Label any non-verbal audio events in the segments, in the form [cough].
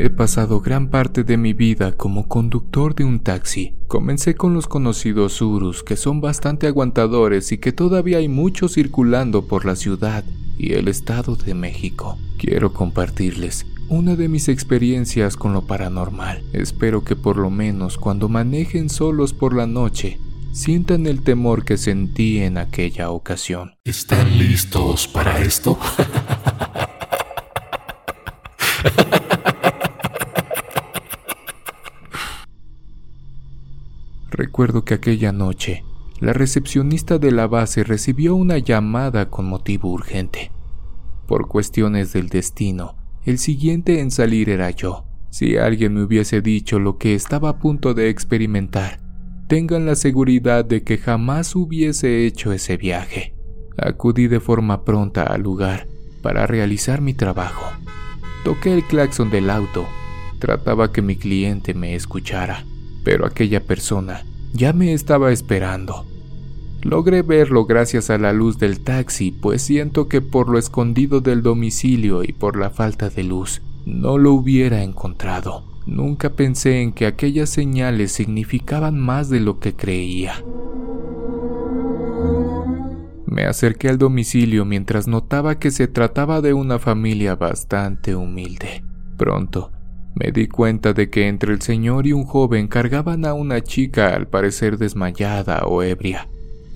He pasado gran parte de mi vida como conductor de un taxi. Comencé con los conocidos Urus, que son bastante aguantadores y que todavía hay muchos circulando por la ciudad y el Estado de México. Quiero compartirles una de mis experiencias con lo paranormal. Espero que por lo menos cuando manejen solos por la noche, sientan el temor que sentí en aquella ocasión. ¿Están listos para esto? [laughs] Recuerdo que aquella noche, la recepcionista de la base recibió una llamada con motivo urgente. Por cuestiones del destino, el siguiente en salir era yo. Si alguien me hubiese dicho lo que estaba a punto de experimentar, tengan la seguridad de que jamás hubiese hecho ese viaje. Acudí de forma pronta al lugar para realizar mi trabajo. Toqué el claxon del auto. Trataba que mi cliente me escuchara pero aquella persona ya me estaba esperando. Logré verlo gracias a la luz del taxi, pues siento que por lo escondido del domicilio y por la falta de luz, no lo hubiera encontrado. Nunca pensé en que aquellas señales significaban más de lo que creía. Me acerqué al domicilio mientras notaba que se trataba de una familia bastante humilde. Pronto me di cuenta de que entre el señor y un joven cargaban a una chica al parecer desmayada o ebria.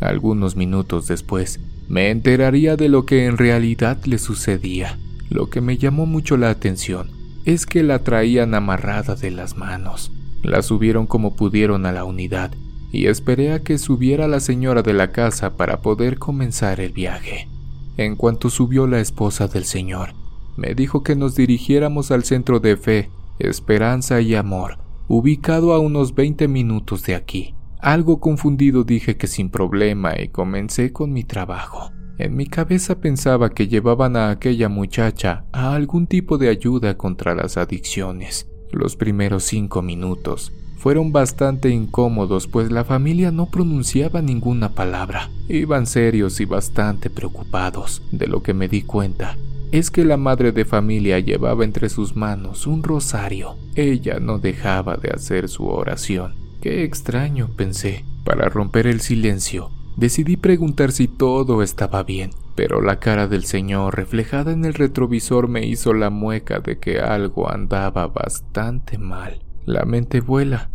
Algunos minutos después, me enteraría de lo que en realidad le sucedía. Lo que me llamó mucho la atención es que la traían amarrada de las manos. La subieron como pudieron a la unidad y esperé a que subiera la señora de la casa para poder comenzar el viaje. En cuanto subió la esposa del señor, me dijo que nos dirigiéramos al centro de fe Esperanza y Amor, ubicado a unos 20 minutos de aquí. Algo confundido dije que sin problema y comencé con mi trabajo. En mi cabeza pensaba que llevaban a aquella muchacha a algún tipo de ayuda contra las adicciones. Los primeros cinco minutos fueron bastante incómodos pues la familia no pronunciaba ninguna palabra. Iban serios y bastante preocupados. De lo que me di cuenta es que la madre de familia llevaba entre sus manos un rosario. Ella no dejaba de hacer su oración. Qué extraño, pensé. Para romper el silencio, decidí preguntar si todo estaba bien, pero la cara del señor reflejada en el retrovisor me hizo la mueca de que algo andaba bastante mal. La mente vuela,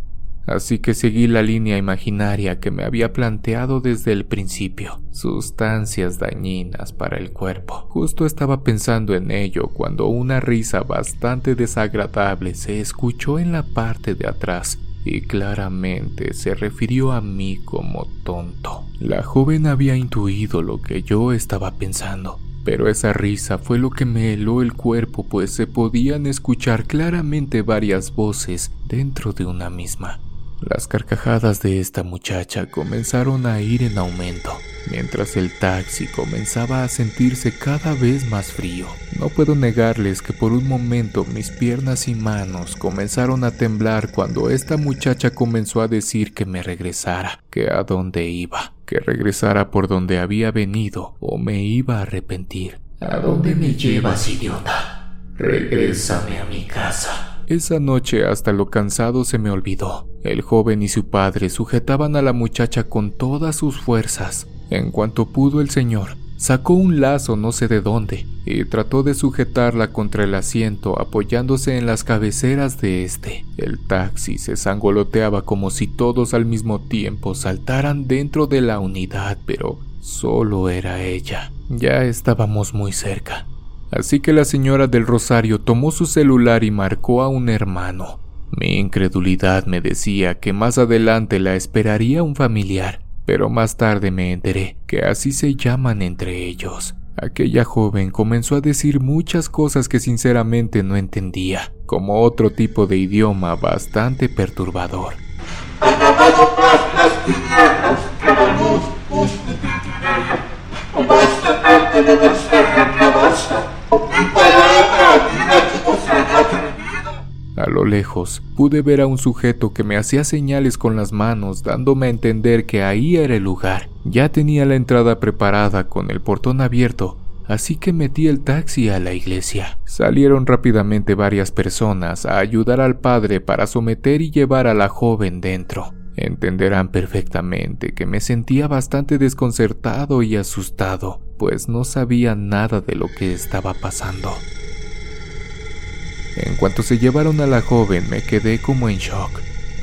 así que seguí la línea imaginaria que me había planteado desde el principio, sustancias dañinas para el cuerpo. Justo estaba pensando en ello cuando una risa bastante desagradable se escuchó en la parte de atrás y claramente se refirió a mí como tonto. La joven había intuido lo que yo estaba pensando, pero esa risa fue lo que me heló el cuerpo pues se podían escuchar claramente varias voces dentro de una misma. Las carcajadas de esta muchacha comenzaron a ir en aumento, mientras el taxi comenzaba a sentirse cada vez más frío. No puedo negarles que por un momento mis piernas y manos comenzaron a temblar cuando esta muchacha comenzó a decir que me regresara, que a dónde iba, que regresara por donde había venido o me iba a arrepentir. ¿A dónde me llevas, idiota? Regrésame a mi casa. Esa noche hasta lo cansado se me olvidó. El joven y su padre sujetaban a la muchacha con todas sus fuerzas. En cuanto pudo el señor, sacó un lazo no sé de dónde y trató de sujetarla contra el asiento apoyándose en las cabeceras de este. El taxi se sangoloteaba como si todos al mismo tiempo saltaran dentro de la unidad, pero solo era ella. Ya estábamos muy cerca. Así que la señora del Rosario tomó su celular y marcó a un hermano. Mi incredulidad me decía que más adelante la esperaría un familiar, pero más tarde me enteré que así se llaman entre ellos. Aquella joven comenzó a decir muchas cosas que sinceramente no entendía, como otro tipo de idioma bastante perturbador. A lo lejos, pude ver a un sujeto que me hacía señales con las manos, dándome a entender que ahí era el lugar. Ya tenía la entrada preparada con el portón abierto, así que metí el taxi a la iglesia. Salieron rápidamente varias personas a ayudar al padre para someter y llevar a la joven dentro. Entenderán perfectamente que me sentía bastante desconcertado y asustado, pues no sabía nada de lo que estaba pasando. En cuanto se llevaron a la joven me quedé como en shock,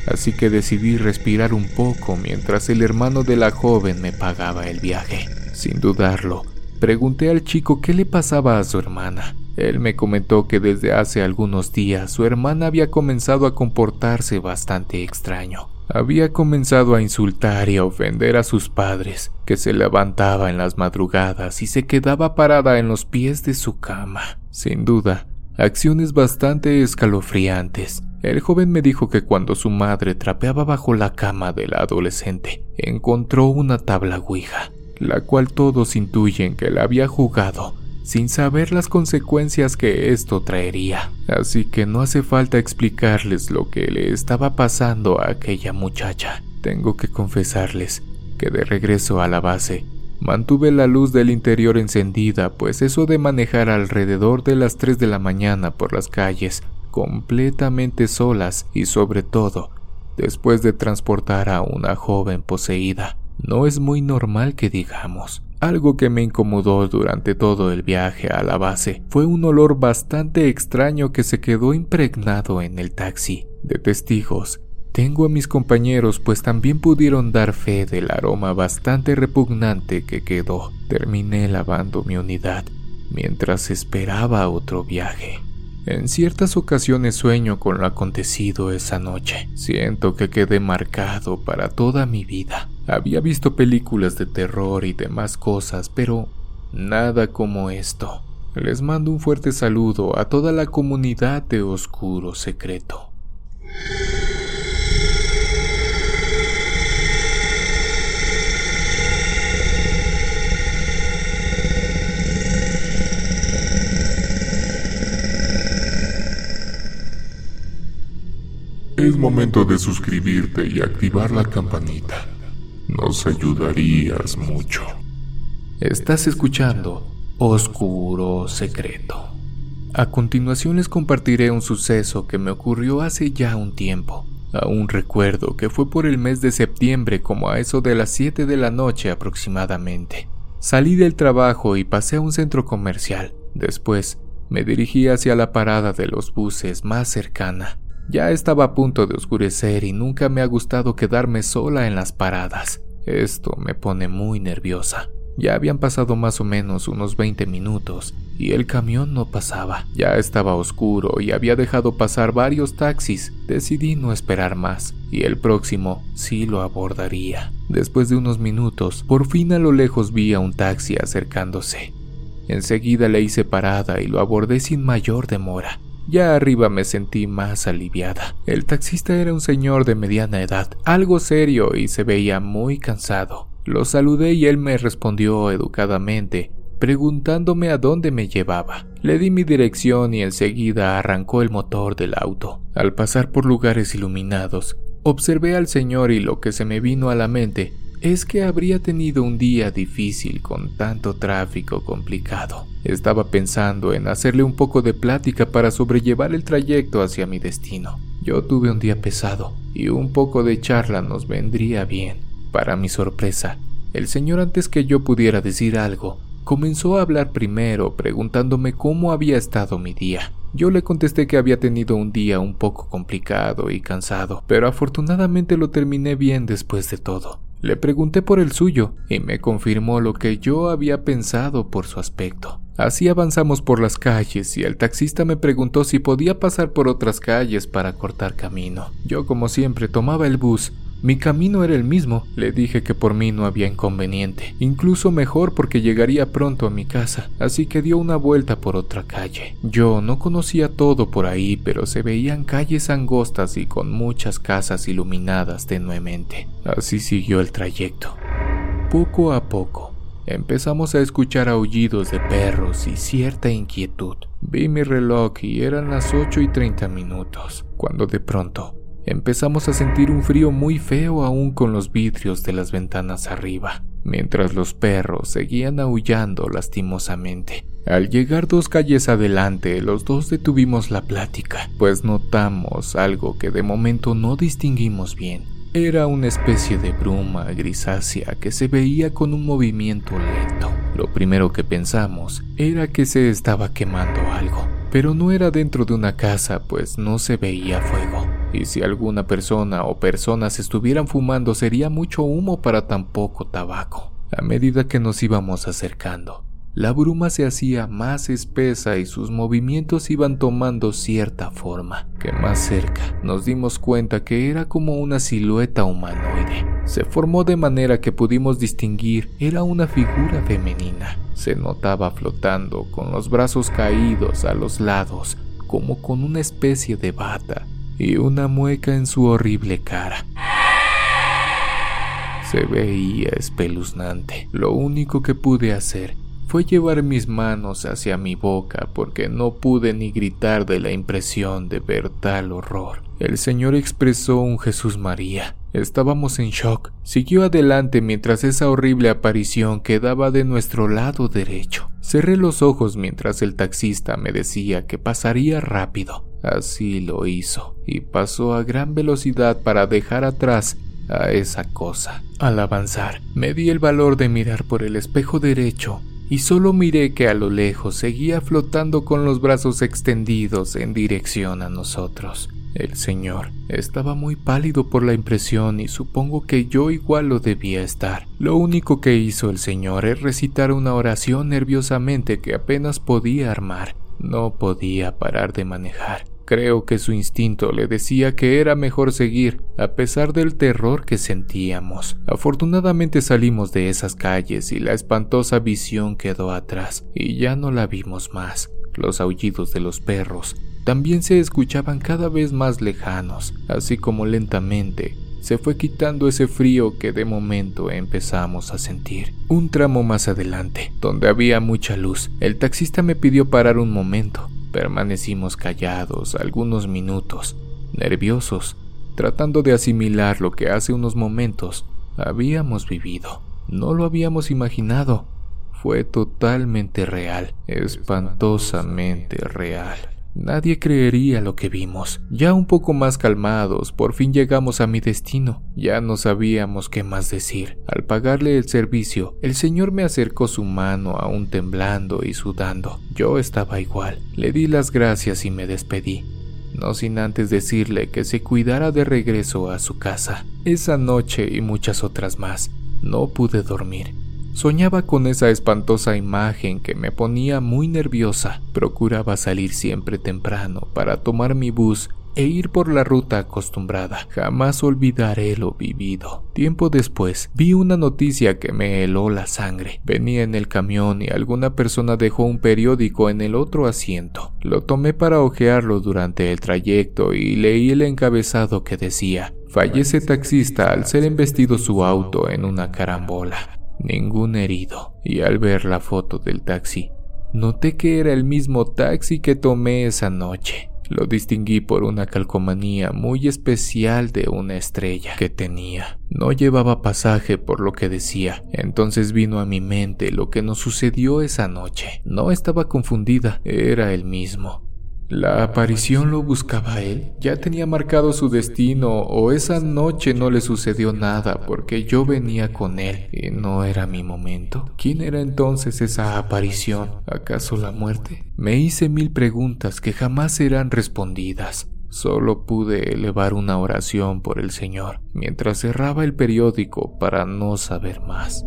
así que decidí respirar un poco mientras el hermano de la joven me pagaba el viaje. Sin dudarlo, pregunté al chico qué le pasaba a su hermana. Él me comentó que desde hace algunos días su hermana había comenzado a comportarse bastante extraño. Había comenzado a insultar y a ofender a sus padres, que se levantaba en las madrugadas y se quedaba parada en los pies de su cama. Sin duda, acciones bastante escalofriantes. El joven me dijo que cuando su madre trapeaba bajo la cama de la adolescente, encontró una tabla Ouija, la cual todos intuyen que la había jugado sin saber las consecuencias que esto traería. Así que no hace falta explicarles lo que le estaba pasando a aquella muchacha. Tengo que confesarles que de regreso a la base, mantuve la luz del interior encendida, pues eso de manejar alrededor de las 3 de la mañana por las calles, completamente solas y sobre todo, después de transportar a una joven poseída, no es muy normal que digamos. Algo que me incomodó durante todo el viaje a la base fue un olor bastante extraño que se quedó impregnado en el taxi. De testigos, tengo a mis compañeros pues también pudieron dar fe del aroma bastante repugnante que quedó. Terminé lavando mi unidad mientras esperaba otro viaje. En ciertas ocasiones sueño con lo acontecido esa noche. Siento que quedé marcado para toda mi vida. Había visto películas de terror y demás cosas, pero nada como esto. Les mando un fuerte saludo a toda la comunidad de Oscuro Secreto. Es momento de suscribirte y activar la campanita nos ayudarías mucho. Estás escuchando Oscuro Secreto. A continuación les compartiré un suceso que me ocurrió hace ya un tiempo. Aún recuerdo que fue por el mes de septiembre como a eso de las 7 de la noche aproximadamente. Salí del trabajo y pasé a un centro comercial. Después me dirigí hacia la parada de los buses más cercana. Ya estaba a punto de oscurecer y nunca me ha gustado quedarme sola en las paradas. Esto me pone muy nerviosa. Ya habían pasado más o menos unos 20 minutos y el camión no pasaba. Ya estaba oscuro y había dejado pasar varios taxis. Decidí no esperar más y el próximo sí lo abordaría. Después de unos minutos, por fin a lo lejos vi a un taxi acercándose. Enseguida le hice parada y lo abordé sin mayor demora. Ya arriba me sentí más aliviada. El taxista era un señor de mediana edad, algo serio y se veía muy cansado. Lo saludé y él me respondió educadamente, preguntándome a dónde me llevaba. Le di mi dirección y enseguida arrancó el motor del auto. Al pasar por lugares iluminados, observé al señor y lo que se me vino a la mente es que habría tenido un día difícil con tanto tráfico complicado. Estaba pensando en hacerle un poco de plática para sobrellevar el trayecto hacia mi destino. Yo tuve un día pesado y un poco de charla nos vendría bien. Para mi sorpresa, el señor antes que yo pudiera decir algo, comenzó a hablar primero preguntándome cómo había estado mi día. Yo le contesté que había tenido un día un poco complicado y cansado, pero afortunadamente lo terminé bien después de todo. Le pregunté por el suyo y me confirmó lo que yo había pensado por su aspecto. Así avanzamos por las calles y el taxista me preguntó si podía pasar por otras calles para cortar camino. Yo como siempre tomaba el bus mi camino era el mismo, le dije que por mí no había inconveniente, incluso mejor porque llegaría pronto a mi casa, así que dio una vuelta por otra calle. Yo no conocía todo por ahí, pero se veían calles angostas y con muchas casas iluminadas tenuemente. Así siguió el trayecto. Poco a poco, empezamos a escuchar aullidos de perros y cierta inquietud. Vi mi reloj y eran las 8 y 30 minutos, cuando de pronto empezamos a sentir un frío muy feo aún con los vidrios de las ventanas arriba, mientras los perros seguían aullando lastimosamente. Al llegar dos calles adelante, los dos detuvimos la plática, pues notamos algo que de momento no distinguimos bien. Era una especie de bruma grisácea que se veía con un movimiento lento. Lo primero que pensamos era que se estaba quemando algo, pero no era dentro de una casa, pues no se veía fuego. Y si alguna persona o personas estuvieran fumando sería mucho humo para tan poco tabaco. A medida que nos íbamos acercando, la bruma se hacía más espesa y sus movimientos iban tomando cierta forma, que más cerca nos dimos cuenta que era como una silueta humanoide. Se formó de manera que pudimos distinguir era una figura femenina. Se notaba flotando con los brazos caídos a los lados, como con una especie de bata y una mueca en su horrible cara. Se veía espeluznante. Lo único que pude hacer fue llevar mis manos hacia mi boca porque no pude ni gritar de la impresión de ver tal horror. El Señor expresó un Jesús María. Estábamos en shock. Siguió adelante mientras esa horrible aparición quedaba de nuestro lado derecho. Cerré los ojos mientras el taxista me decía que pasaría rápido. Así lo hizo, y pasó a gran velocidad para dejar atrás a esa cosa. Al avanzar, me di el valor de mirar por el espejo derecho y solo miré que a lo lejos seguía flotando con los brazos extendidos en dirección a nosotros. El señor estaba muy pálido por la impresión y supongo que yo igual lo debía estar. Lo único que hizo el señor es recitar una oración nerviosamente que apenas podía armar. No podía parar de manejar. Creo que su instinto le decía que era mejor seguir, a pesar del terror que sentíamos. Afortunadamente salimos de esas calles y la espantosa visión quedó atrás, y ya no la vimos más. Los aullidos de los perros también se escuchaban cada vez más lejanos, así como lentamente se fue quitando ese frío que de momento empezamos a sentir. Un tramo más adelante, donde había mucha luz, el taxista me pidió parar un momento. Permanecimos callados algunos minutos, nerviosos, tratando de asimilar lo que hace unos momentos habíamos vivido. No lo habíamos imaginado. Fue totalmente real, espantosamente real. Nadie creería lo que vimos. Ya un poco más calmados, por fin llegamos a mi destino. Ya no sabíamos qué más decir. Al pagarle el servicio, el señor me acercó su mano aún temblando y sudando. Yo estaba igual. Le di las gracias y me despedí. No sin antes decirle que se cuidara de regreso a su casa. Esa noche y muchas otras más, no pude dormir. Soñaba con esa espantosa imagen que me ponía muy nerviosa. Procuraba salir siempre temprano para tomar mi bus e ir por la ruta acostumbrada. Jamás olvidaré lo vivido. Tiempo después, vi una noticia que me heló la sangre. Venía en el camión y alguna persona dejó un periódico en el otro asiento. Lo tomé para hojearlo durante el trayecto y leí el encabezado que decía, fallece taxista al ser embestido su auto en una carambola ningún herido, y al ver la foto del taxi, noté que era el mismo taxi que tomé esa noche. Lo distinguí por una calcomanía muy especial de una estrella que tenía. No llevaba pasaje por lo que decía. Entonces vino a mi mente lo que nos sucedió esa noche. No estaba confundida, era el mismo. La aparición lo buscaba él. Ya tenía marcado su destino o esa noche no le sucedió nada porque yo venía con él y no era mi momento. ¿Quién era entonces esa aparición? ¿Acaso la muerte? Me hice mil preguntas que jamás serán respondidas. Solo pude elevar una oración por el Señor mientras cerraba el periódico para no saber más.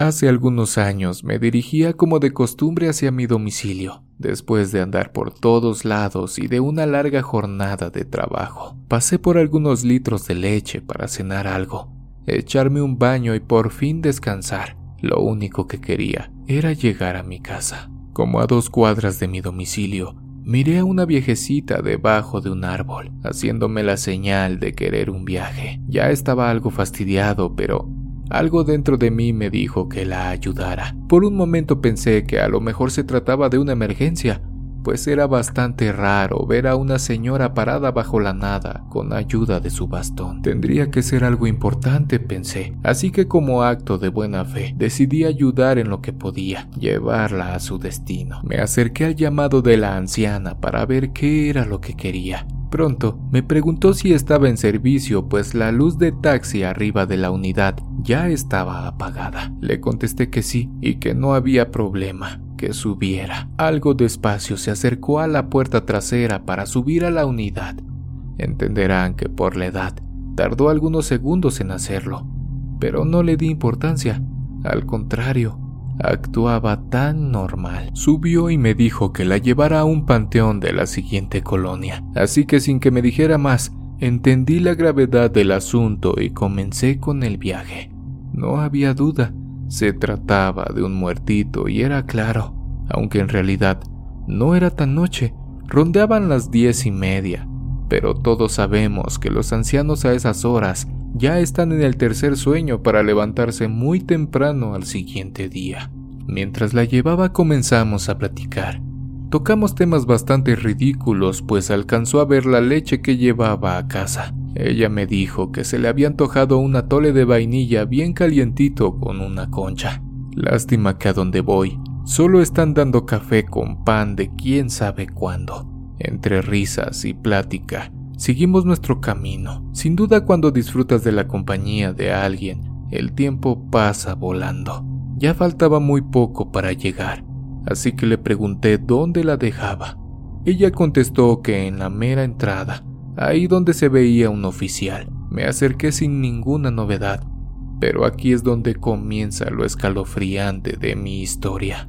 Hace algunos años me dirigía como de costumbre hacia mi domicilio, después de andar por todos lados y de una larga jornada de trabajo. Pasé por algunos litros de leche para cenar algo, echarme un baño y por fin descansar. Lo único que quería era llegar a mi casa. Como a dos cuadras de mi domicilio, miré a una viejecita debajo de un árbol, haciéndome la señal de querer un viaje. Ya estaba algo fastidiado, pero algo dentro de mí me dijo que la ayudara. Por un momento pensé que a lo mejor se trataba de una emergencia, pues era bastante raro ver a una señora parada bajo la nada con ayuda de su bastón. Tendría que ser algo importante, pensé, así que como acto de buena fe decidí ayudar en lo que podía, llevarla a su destino. Me acerqué al llamado de la anciana para ver qué era lo que quería. Pronto me preguntó si estaba en servicio, pues la luz de taxi arriba de la unidad ya estaba apagada. Le contesté que sí y que no había problema que subiera. Algo despacio se acercó a la puerta trasera para subir a la unidad. Entenderán que por la edad tardó algunos segundos en hacerlo, pero no le di importancia. Al contrario, actuaba tan normal. Subió y me dijo que la llevara a un panteón de la siguiente colonia, así que sin que me dijera más, entendí la gravedad del asunto y comencé con el viaje. No había duda, se trataba de un muertito y era claro, aunque en realidad no era tan noche, rondeaban las diez y media, pero todos sabemos que los ancianos a esas horas ya están en el tercer sueño para levantarse muy temprano al siguiente día. Mientras la llevaba comenzamos a platicar. Tocamos temas bastante ridículos, pues alcanzó a ver la leche que llevaba a casa. Ella me dijo que se le había antojado un atole de vainilla bien calientito con una concha. Lástima que a donde voy solo están dando café con pan de quién sabe cuándo. Entre risas y plática, seguimos nuestro camino. Sin duda cuando disfrutas de la compañía de alguien, el tiempo pasa volando. Ya faltaba muy poco para llegar, así que le pregunté dónde la dejaba. Ella contestó que en la mera entrada, ahí donde se veía un oficial. Me acerqué sin ninguna novedad, pero aquí es donde comienza lo escalofriante de mi historia.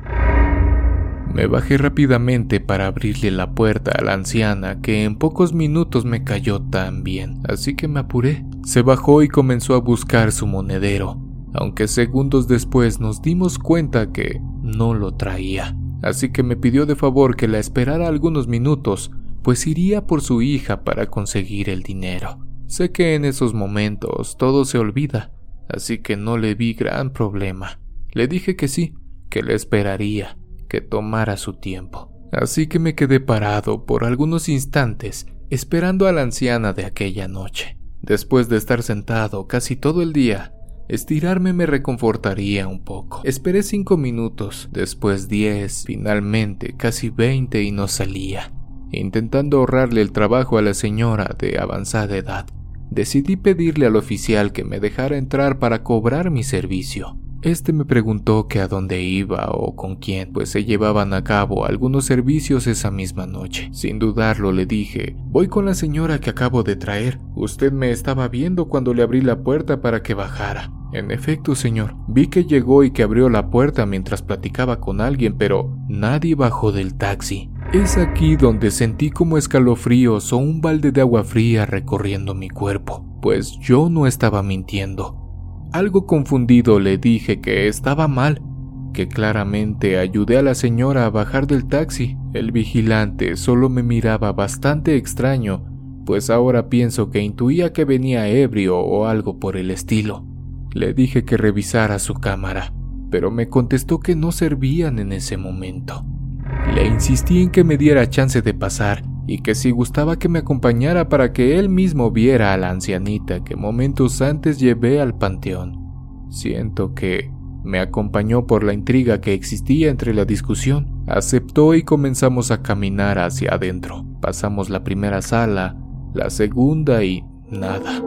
Me bajé rápidamente para abrirle la puerta a la anciana que en pocos minutos me cayó tan bien, así que me apuré. Se bajó y comenzó a buscar su monedero, aunque segundos después nos dimos cuenta que no lo traía. Así que me pidió de favor que la esperara algunos minutos pues iría por su hija para conseguir el dinero. Sé que en esos momentos todo se olvida, así que no le vi gran problema. Le dije que sí, que le esperaría, que tomara su tiempo. Así que me quedé parado por algunos instantes esperando a la anciana de aquella noche. Después de estar sentado casi todo el día, estirarme me reconfortaría un poco. Esperé cinco minutos, después diez, finalmente casi veinte y no salía. Intentando ahorrarle el trabajo a la señora de avanzada edad, decidí pedirle al oficial que me dejara entrar para cobrar mi servicio. Este me preguntó que a dónde iba o con quién, pues se llevaban a cabo algunos servicios esa misma noche. Sin dudarlo le dije, voy con la señora que acabo de traer. Usted me estaba viendo cuando le abrí la puerta para que bajara. En efecto, señor, vi que llegó y que abrió la puerta mientras platicaba con alguien, pero nadie bajó del taxi. Es aquí donde sentí como escalofríos o un balde de agua fría recorriendo mi cuerpo, pues yo no estaba mintiendo. Algo confundido le dije que estaba mal, que claramente ayudé a la señora a bajar del taxi. El vigilante solo me miraba bastante extraño, pues ahora pienso que intuía que venía ebrio o algo por el estilo. Le dije que revisara su cámara, pero me contestó que no servían en ese momento. Le insistí en que me diera chance de pasar y que si gustaba que me acompañara para que él mismo viera a la ancianita que momentos antes llevé al panteón. Siento que me acompañó por la intriga que existía entre la discusión. Aceptó y comenzamos a caminar hacia adentro. Pasamos la primera sala, la segunda y nada.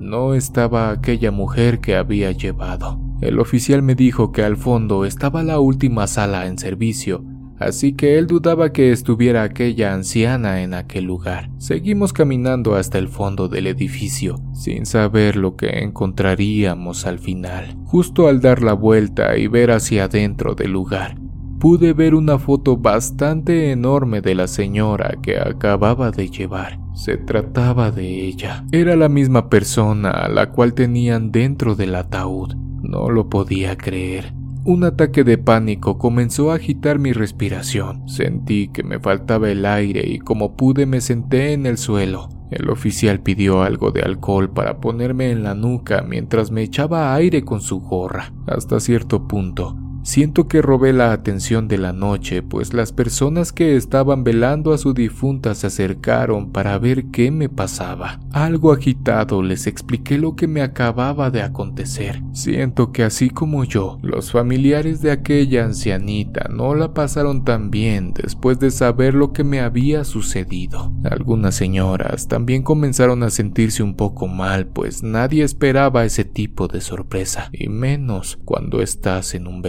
No estaba aquella mujer que había llevado. El oficial me dijo que al fondo estaba la última sala en servicio así que él dudaba que estuviera aquella anciana en aquel lugar. Seguimos caminando hasta el fondo del edificio, sin saber lo que encontraríamos al final. Justo al dar la vuelta y ver hacia adentro del lugar, pude ver una foto bastante enorme de la señora que acababa de llevar. Se trataba de ella. Era la misma persona a la cual tenían dentro del ataúd. No lo podía creer. Un ataque de pánico comenzó a agitar mi respiración. Sentí que me faltaba el aire y como pude me senté en el suelo. El oficial pidió algo de alcohol para ponerme en la nuca mientras me echaba aire con su gorra. Hasta cierto punto, Siento que robé la atención de la noche, pues las personas que estaban velando a su difunta se acercaron para ver qué me pasaba. Algo agitado les expliqué lo que me acababa de acontecer. Siento que así como yo, los familiares de aquella ancianita no la pasaron tan bien después de saber lo que me había sucedido. Algunas señoras también comenzaron a sentirse un poco mal, pues nadie esperaba ese tipo de sorpresa, y menos cuando estás en un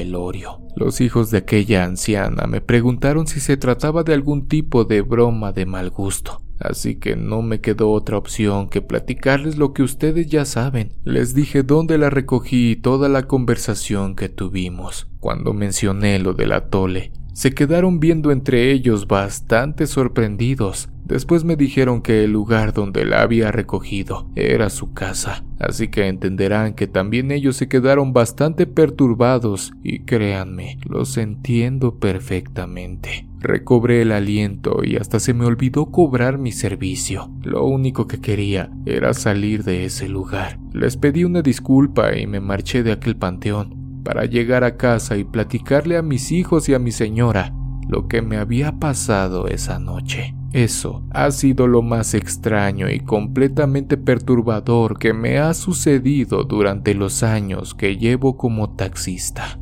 Los hijos de aquella anciana me preguntaron si se trataba de algún tipo de broma de mal gusto, así que no me quedó otra opción que platicarles lo que ustedes ya saben. Les dije dónde la recogí y toda la conversación que tuvimos. Cuando mencioné lo del atole, se quedaron viendo entre ellos bastante sorprendidos. Después me dijeron que el lugar donde la había recogido era su casa, así que entenderán que también ellos se quedaron bastante perturbados y créanme, los entiendo perfectamente. Recobré el aliento y hasta se me olvidó cobrar mi servicio. Lo único que quería era salir de ese lugar. Les pedí una disculpa y me marché de aquel panteón para llegar a casa y platicarle a mis hijos y a mi señora lo que me había pasado esa noche. Eso ha sido lo más extraño y completamente perturbador que me ha sucedido durante los años que llevo como taxista.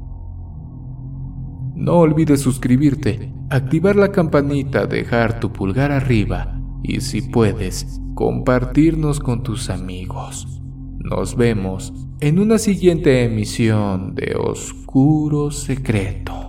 No olvides suscribirte, activar la campanita, dejar tu pulgar arriba y si puedes, compartirnos con tus amigos. Nos vemos en una siguiente emisión de Oscuro Secreto.